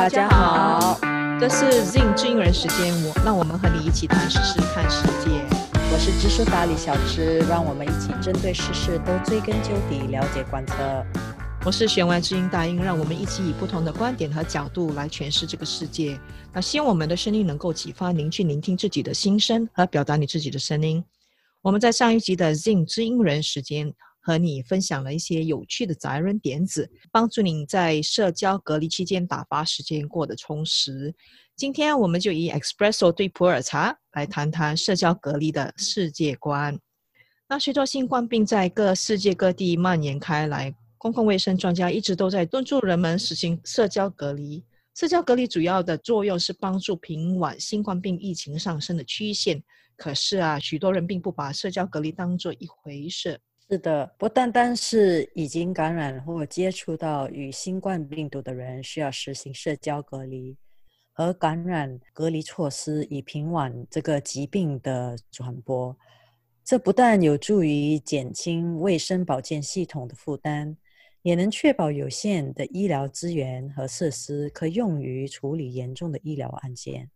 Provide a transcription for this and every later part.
大家好，这是 Zing 知音人时间，我让我们和你一起谈时事、看世界。我是知书达理小知，让我们一起针对时事都追根究底，了解观测。我是弦外知音大英，让我们一起以不同的观点和角度来诠释这个世界。那希望我们的声音能够启发您去聆听自己的心声和表达你自己的声音。我们在上一集的 Zing 知音人时间。和你分享了一些有趣的宅人点子，帮助你在社交隔离期间打发时间过得充实。今天我们就以 Espresso 对普洱茶来谈谈社交隔离的世界观。那随着新冠病在各世界各地蔓延开来，公共卫生专家一直都在敦促人们实行社交隔离。社交隔离主要的作用是帮助平缓新冠病疫情上升的曲线。可是啊，许多人并不把社交隔离当做一回事。是的，不单单是已经感染或接触到与新冠病毒的人需要实行社交隔离和感染隔离措施，以平缓这个疾病的传播。这不但有助于减轻卫生保健系统的负担，也能确保有限的医疗资源和设施可用于处理严重的医疗案件。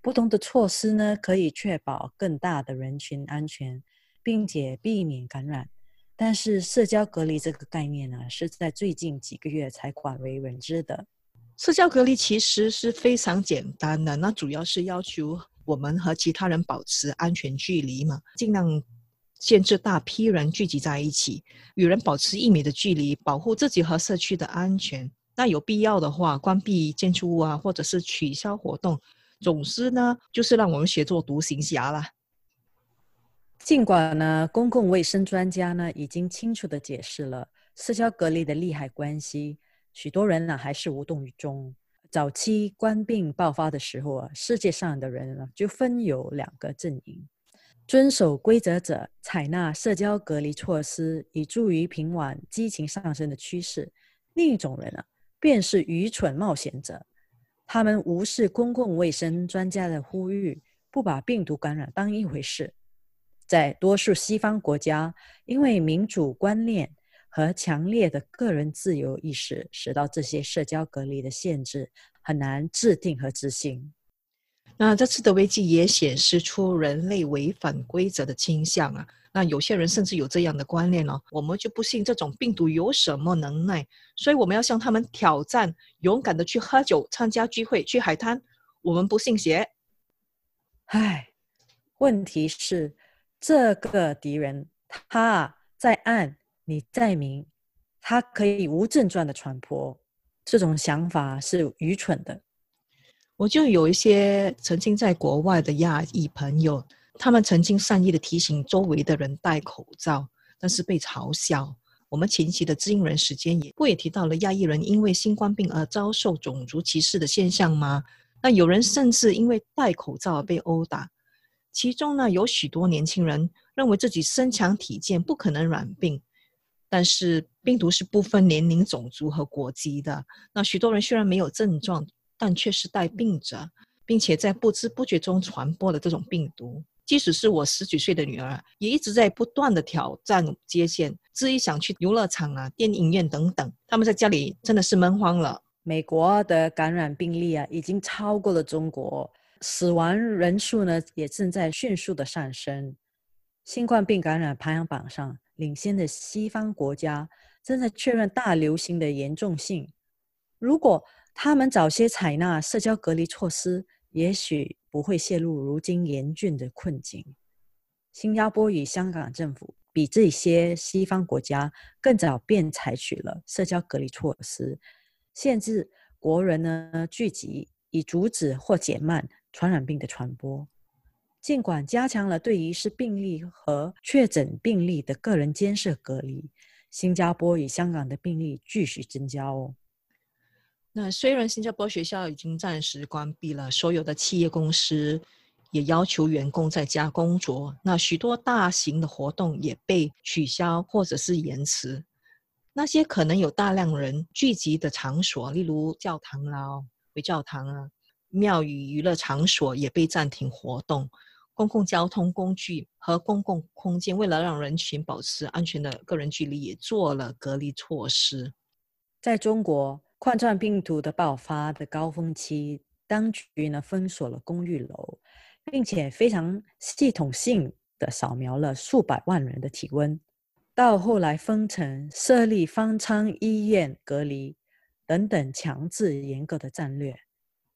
不同的措施呢，可以确保更大的人群安全，并且避免感染。但是社交隔离这个概念呢，是在最近几个月才广为人知的。社交隔离其实是非常简单的，那主要是要求我们和其他人保持安全距离嘛，尽量限制大批人聚集在一起，与人保持一米的距离，保护自己和社区的安全。那有必要的话，关闭建筑物啊，或者是取消活动。总之呢，就是让我们学做独行侠啦。尽管呢，公共卫生专家呢已经清楚地解释了社交隔离的利害关系，许多人呢还是无动于衷。早期冠病爆发的时候啊，世界上的人呢就分有两个阵营：遵守规则者采纳社交隔离措施，以助于平缓激情上升的趋势；另一种人呢，便是愚蠢冒险者，他们无视公共卫生专家的呼吁，不把病毒感染当一回事。在多数西方国家，因为民主观念和强烈的个人自由意识，使到这些社交隔离的限制很难制定和执行。那这次的危机也显示出人类违反规则的倾向啊！那有些人甚至有这样的观念哦，我们就不信这种病毒有什么能耐，所以我们要向他们挑战，勇敢的去喝酒、参加聚会、去海滩。我们不信邪。唉，问题是。这个敌人，他在暗，你在明，他可以无症状的传播。这种想法是愚蠢的。我就有一些曾经在国外的亚裔朋友，他们曾经善意的提醒周围的人戴口罩，但是被嘲笑。我们前期的知音人时间也不也提到了亚裔人因为新冠病而遭受种族歧视的现象吗？那有人甚至因为戴口罩而被殴打。其中呢，有许多年轻人认为自己身强体健，不可能染病。但是病毒是不分年龄、种族和国籍的。那许多人虽然没有症状，但却是带病者，并且在不知不觉中传播了这种病毒。即使是我十几岁的女儿，也一直在不断的挑战界限，执意想去游乐场啊、电影院等等。他们在家里真的是闷慌了。美国的感染病例啊，已经超过了中国。死亡人数呢，也正在迅速的上升。新冠病感染排行榜上领先的西方国家正在确认大流行的严重性。如果他们早些采纳社交隔离措施，也许不会陷入如今严峻的困境。新加坡与香港政府比这些西方国家更早便采取了社交隔离措施，限制国人呢聚集，以阻止或减慢。传染病的传播，尽管加强了对疑似病例和确诊病例的个人监视隔离，新加坡与香港的病例继续增加哦。那虽然新加坡学校已经暂时关闭了，所有的企业公司也要求员工在家工作，那许多大型的活动也被取消或者是延迟。那些可能有大量人聚集的场所，例如教堂啦、回教堂啊。庙宇、娱乐场所也被暂停活动，公共交通工具和公共空间为了让人群保持安全的个人距离，也做了隔离措施。在中国，冠状病毒的爆发的高峰期，当局呢封锁了公寓楼，并且非常系统性的扫描了数百万人的体温。到后来封城、设立方舱医院隔离等等强制严格的战略。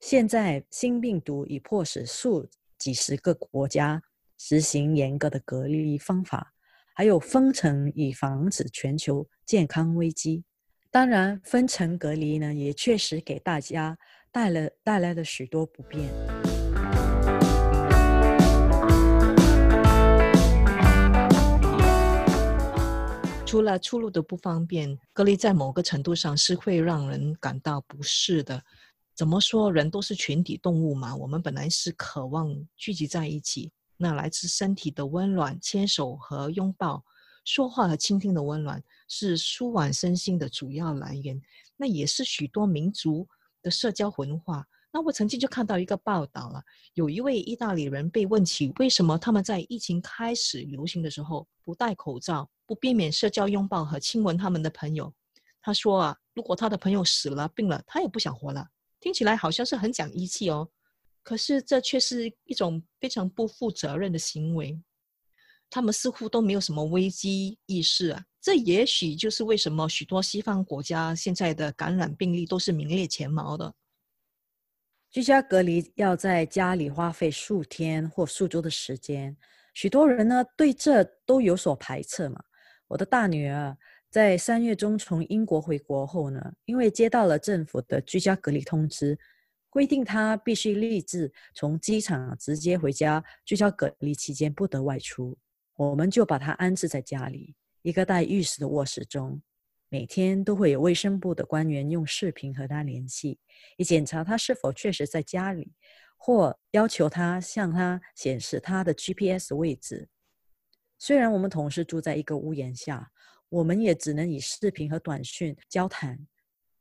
现在新病毒已迫使数几十个国家实行严格的隔离方法，还有封城以防止全球健康危机。当然，分层隔离呢，也确实给大家带了带来了许多不便。除了出入的不方便，隔离在某个程度上是会让人感到不适的。怎么说？人都是群体动物嘛，我们本来是渴望聚集在一起。那来自身体的温暖，牵手和拥抱。说话和倾听的温暖是舒缓身心的主要来源，那也是许多民族的社交文化。那我曾经就看到一个报道了，有一位意大利人被问起为什么他们在疫情开始流行的时候不戴口罩、不避免社交拥抱和亲吻他们的朋友。他说啊，如果他的朋友死了、病了，他也不想活了。听起来好像是很讲义气哦，可是这却是一种非常不负责任的行为。他们似乎都没有什么危机意识啊，这也许就是为什么许多西方国家现在的感染病例都是名列前茅的。居家隔离要在家里花费数天或数周的时间，许多人呢对这都有所排斥嘛。我的大女儿在三月中从英国回国后呢，因为接到了政府的居家隔离通知，规定他必须立志从机场直接回家，居家隔离期间不得外出。我们就把他安置在家里一个带浴室的卧室中，每天都会有卫生部的官员用视频和他联系，以检查他是否确实在家里，或要求他向他显示他的 GPS 位置。虽然我们同事住在一个屋檐下，我们也只能以视频和短讯交谈。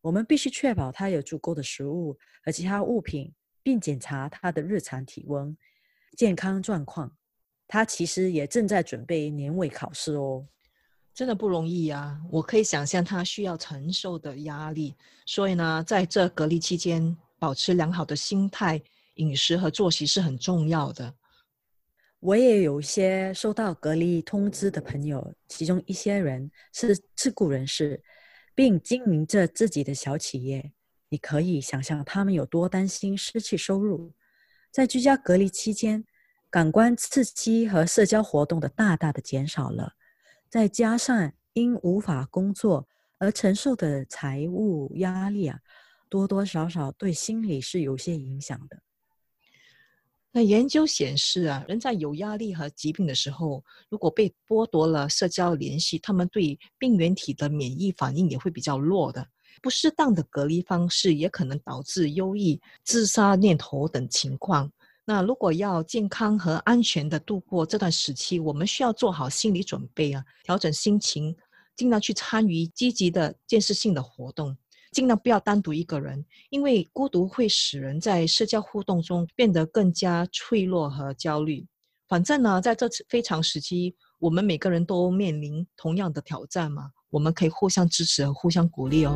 我们必须确保他有足够的食物和其他物品，并检查他的日常体温、健康状况。他其实也正在准备年尾考试哦，真的不容易啊！我可以想象他需要承受的压力。所以呢，在这隔离期间，保持良好的心态、饮食和作息是很重要的。我也有一些收到隔离通知的朋友，其中一些人是自雇人士，并经营着自己的小企业。你可以想象他们有多担心失去收入，在居家隔离期间。感官刺激和社交活动的大大的减少了，再加上因无法工作而承受的财务压力啊，多多少少对心理是有些影响的。那研究显示啊，人在有压力和疾病的时候，如果被剥夺了社交联系，他们对病原体的免疫反应也会比较弱的。不适当的隔离方式也可能导致忧郁、自杀念头等情况。那如果要健康和安全的度过这段时期，我们需要做好心理准备啊，调整心情，尽量去参与积极的建设性的活动，尽量不要单独一个人，因为孤独会使人在社交互动中变得更加脆弱和焦虑。反正呢，在这次非常时期，我们每个人都面临同样的挑战嘛，我们可以互相支持和互相鼓励哦。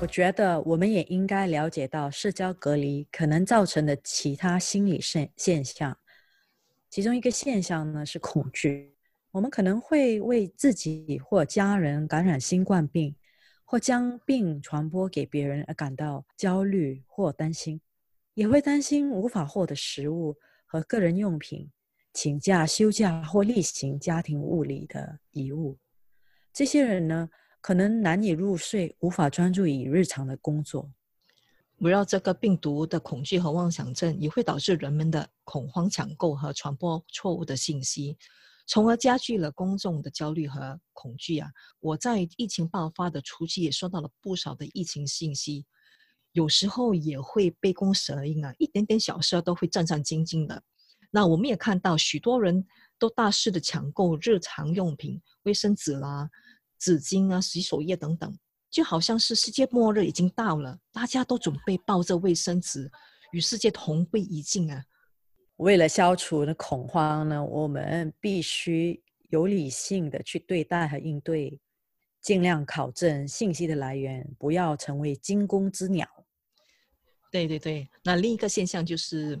我觉得我们也应该了解到社交隔离可能造成的其他心理现现象，其中一个现象呢是恐惧。我们可能会为自己或家人感染新冠病，或将病传播给别人而感到焦虑或担心，也会担心无法获得食物和个人用品，请假休假或例行家庭物理的遗物。这些人呢？可能难以入睡，无法专注于日常的工作。围绕这个病毒的恐惧和妄想症，也会导致人们的恐慌抢购和传播错误的信息，从而加剧了公众的焦虑和恐惧啊！我在疫情爆发的初期也收到了不少的疫情信息，有时候也会杯弓蛇影啊，一点点小事都会战战兢兢的。那我们也看到许多人都大肆的抢购日常用品，卫生纸啦。纸巾啊，洗手液等等，就好像是世界末日已经到了，大家都准备抱着卫生纸与世界同归于尽啊！为了消除的恐慌呢，我们必须有理性的去对待和应对，尽量考证信息的来源，不要成为惊弓之鸟。对对对，那另一个现象就是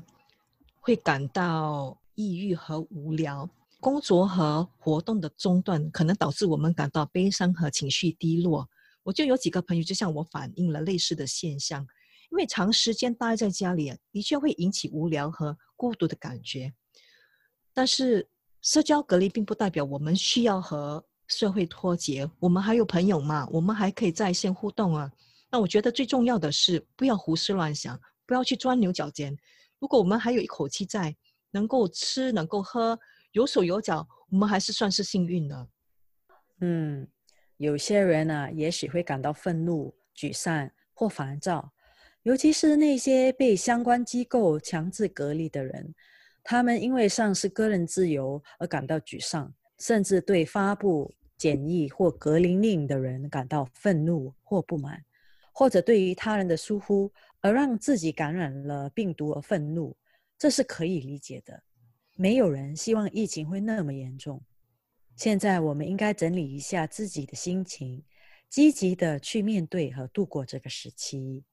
会感到抑郁和无聊，工作和活动的中断可能导致我们感到悲伤和情绪低落。我就有几个朋友就向我反映了类似的现象，因为长时间待在家里，的确会引起无聊和孤独的感觉。但是社交隔离并不代表我们需要和社会脱节，我们还有朋友嘛，我们还可以在线互动啊。那我觉得最重要的是不要胡思乱想，不要去钻牛角尖。如果我们还有一口气在，能够吃，能够喝，有手有脚，我们还是算是幸运的。嗯。有些人呢，也许会感到愤怒、沮丧或烦躁，尤其是那些被相关机构强制隔离的人，他们因为丧失个人自由而感到沮丧，甚至对发布检疫或隔离令的人感到愤怒或不满，或者对于他人的疏忽而让自己感染了病毒而愤怒，这是可以理解的。没有人希望疫情会那么严重。现在我们应该整理一下自己的心情，积极的去面对和度过这个时期。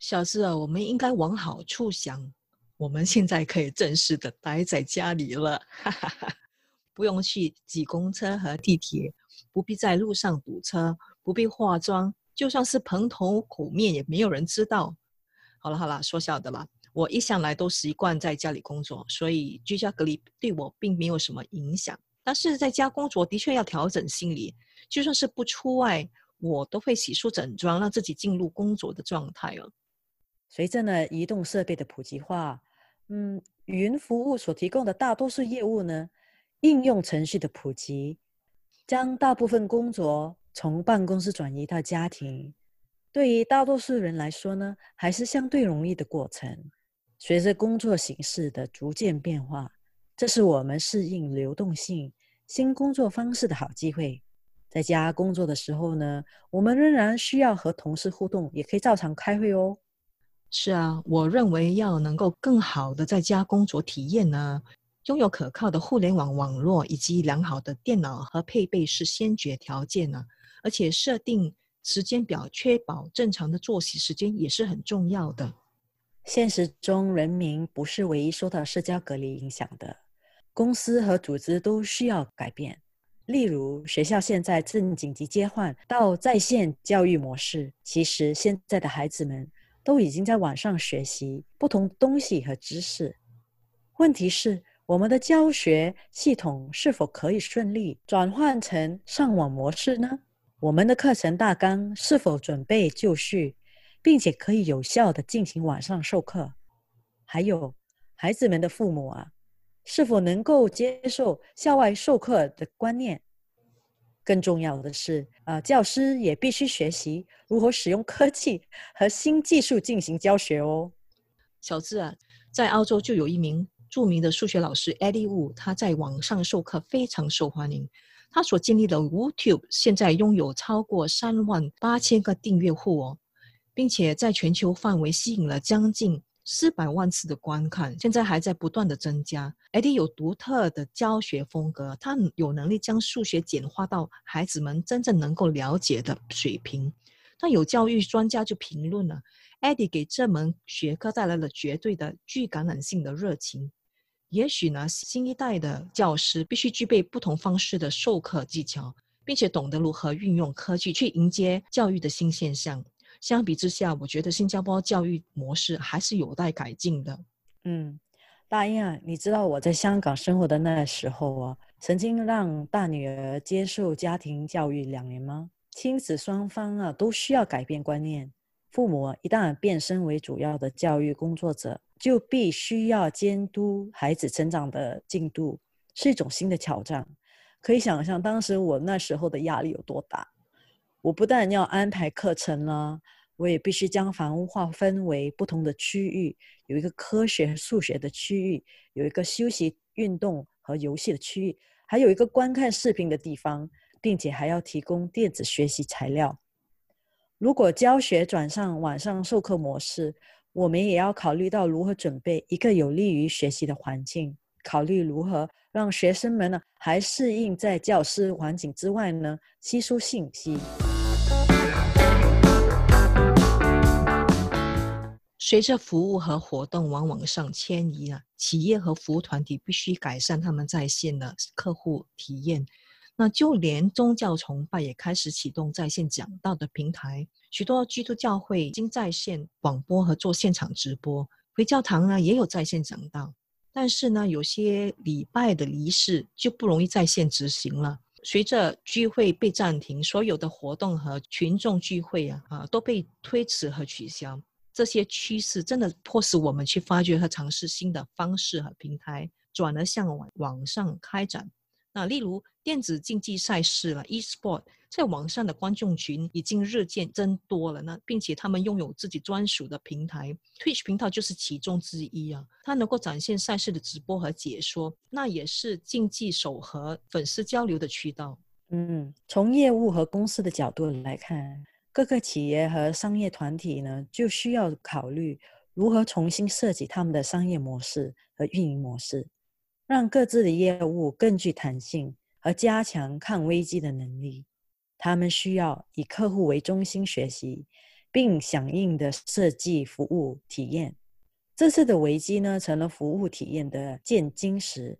小智啊，我们应该往好处想，我们现在可以正式的待在家里了，不用去挤公车和地铁，不必在路上堵车，不必化妆，就算是蓬头苦面也没有人知道。好了好了，说笑的了，我一向来都习惯在家里工作，所以居家隔离对我并没有什么影响。但是在家工作的确要调整心理，就算是不出外，我都会洗漱整装，让自己进入工作的状态哦。随着呢移动设备的普及化，嗯，云服务所提供的大多数业务呢，应用程序的普及，将大部分工作从办公室转移到家庭，对于大多数人来说呢，还是相对容易的过程。随着工作形式的逐渐变化。这是我们适应流动性新工作方式的好机会。在家工作的时候呢，我们仍然需要和同事互动，也可以照常开会哦。是啊，我认为要能够更好的在家工作体验呢，拥有可靠的互联网网络以及良好的电脑和配备是先决条件呢。而且设定时间表，确保正常的作息时间也是很重要的。现实中，人民不是唯一受到社交隔离影响的。公司和组织都需要改变，例如学校现在正紧急切换到在线教育模式。其实现在的孩子们都已经在网上学习不同东西和知识。问题是，我们的教学系统是否可以顺利转换成上网模式呢？我们的课程大纲是否准备就绪，并且可以有效的进行网上授课？还有，孩子们的父母啊。是否能够接受校外授课的观念？更重要的是，呃，教师也必须学习如何使用科技和新技术进行教学哦。小智啊，在澳洲就有一名著名的数学老师 Eddie Wu，他在网上授课非常受欢迎。他所建立的 YouTube 现在拥有超过三万八千个订阅户哦，并且在全球范围吸引了将近。四百万次的观看，现在还在不断的增加。Eddie 有独特的教学风格，他有能力将数学简化到孩子们真正能够了解的水平。那有教育专家就评论了，Eddie 给这门学科带来了绝对的具感染性的热情。也许呢，新一代的教师必须具备不同方式的授课技巧，并且懂得如何运用科技去迎接教育的新现象。相比之下，我觉得新加坡教育模式还是有待改进的。嗯，大英啊，你知道我在香港生活的那时候啊，曾经让大女儿接受家庭教育两年吗？亲子双方啊都需要改变观念。父母一旦变身为主要的教育工作者，就必须要监督孩子成长的进度，是一种新的挑战。可以想象当时我那时候的压力有多大。我不但要安排课程了，我也必须将房屋划分为不同的区域，有一个科学数学的区域，有一个休息、运动和游戏的区域，还有一个观看视频的地方，并且还要提供电子学习材料。如果教学转上网上授课模式，我们也要考虑到如何准备一个有利于学习的环境。考虑如何让学生们呢还适应在教师环境之外呢吸收信息。随着服务和活动往网上迁移啊，企业和服务团体必须改善他们在线的客户体验。那就连宗教崇拜也开始启动在线讲道的平台，许多基督教会已经在线广播和做现场直播。回教堂呢也有在线讲道，但是呢，有些礼拜的仪式就不容易在线执行了。随着聚会被暂停，所有的活动和群众聚会啊啊都被推迟和取消。这些趋势真的迫使我们去发掘和尝试新的方式和平台，转而向网网上开展。那例如电子竞技赛事了，e-sport，在网上的观众群已经日渐增多了。那并且他们拥有自己专属的平台，Twitch 频道就是其中之一啊。它能够展现赛事的直播和解说，那也是竞技手和粉丝交流的渠道。嗯，从业务和公司的角度来看。各个企业和商业团体呢，就需要考虑如何重新设计他们的商业模式和运营模式，让各自的业务更具弹性和加强抗危机的能力。他们需要以客户为中心学习，并响应的设计服务体验。这次的危机呢，成了服务体验的见金石，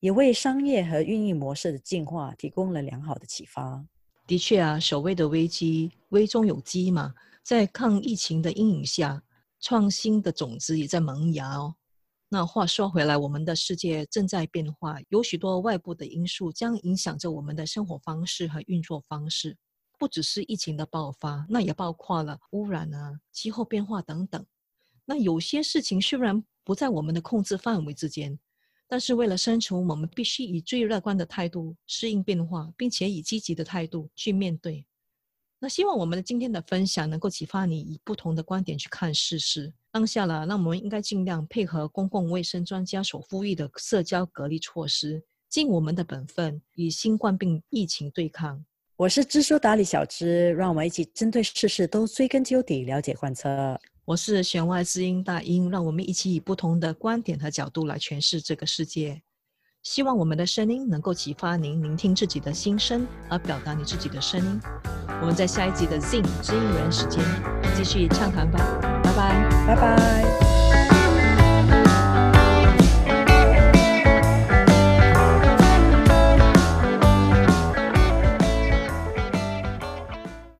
也为商业和运营模式的进化提供了良好的启发。的确啊，所谓的危机，危中有机嘛。在抗疫情的阴影下，创新的种子也在萌芽哦。那话说回来，我们的世界正在变化，有许多外部的因素将影响着我们的生活方式和运作方式。不只是疫情的爆发，那也包括了污染啊、气候变化等等。那有些事情虽然不在我们的控制范围之间。但是为了生存，我们必须以最乐观的态度适应变化，并且以积极的态度去面对。那希望我们的今天的分享能够启发你以不同的观点去看世事。当下了，那我们应该尽量配合公共卫生专家所呼吁的社交隔离措施，尽我们的本分，与新冠病疫情对抗。我是知书达理小知，让我们一起针对世事都追根究底，了解贯彻。我是弦外之音大音，让我们一起以不同的观点和角度来诠释这个世界。希望我们的声音能够启发您聆听自己的心声，而表达你自己的声音。我们在下一集的 Zing 知音人时间继续畅谈吧，拜拜，拜拜。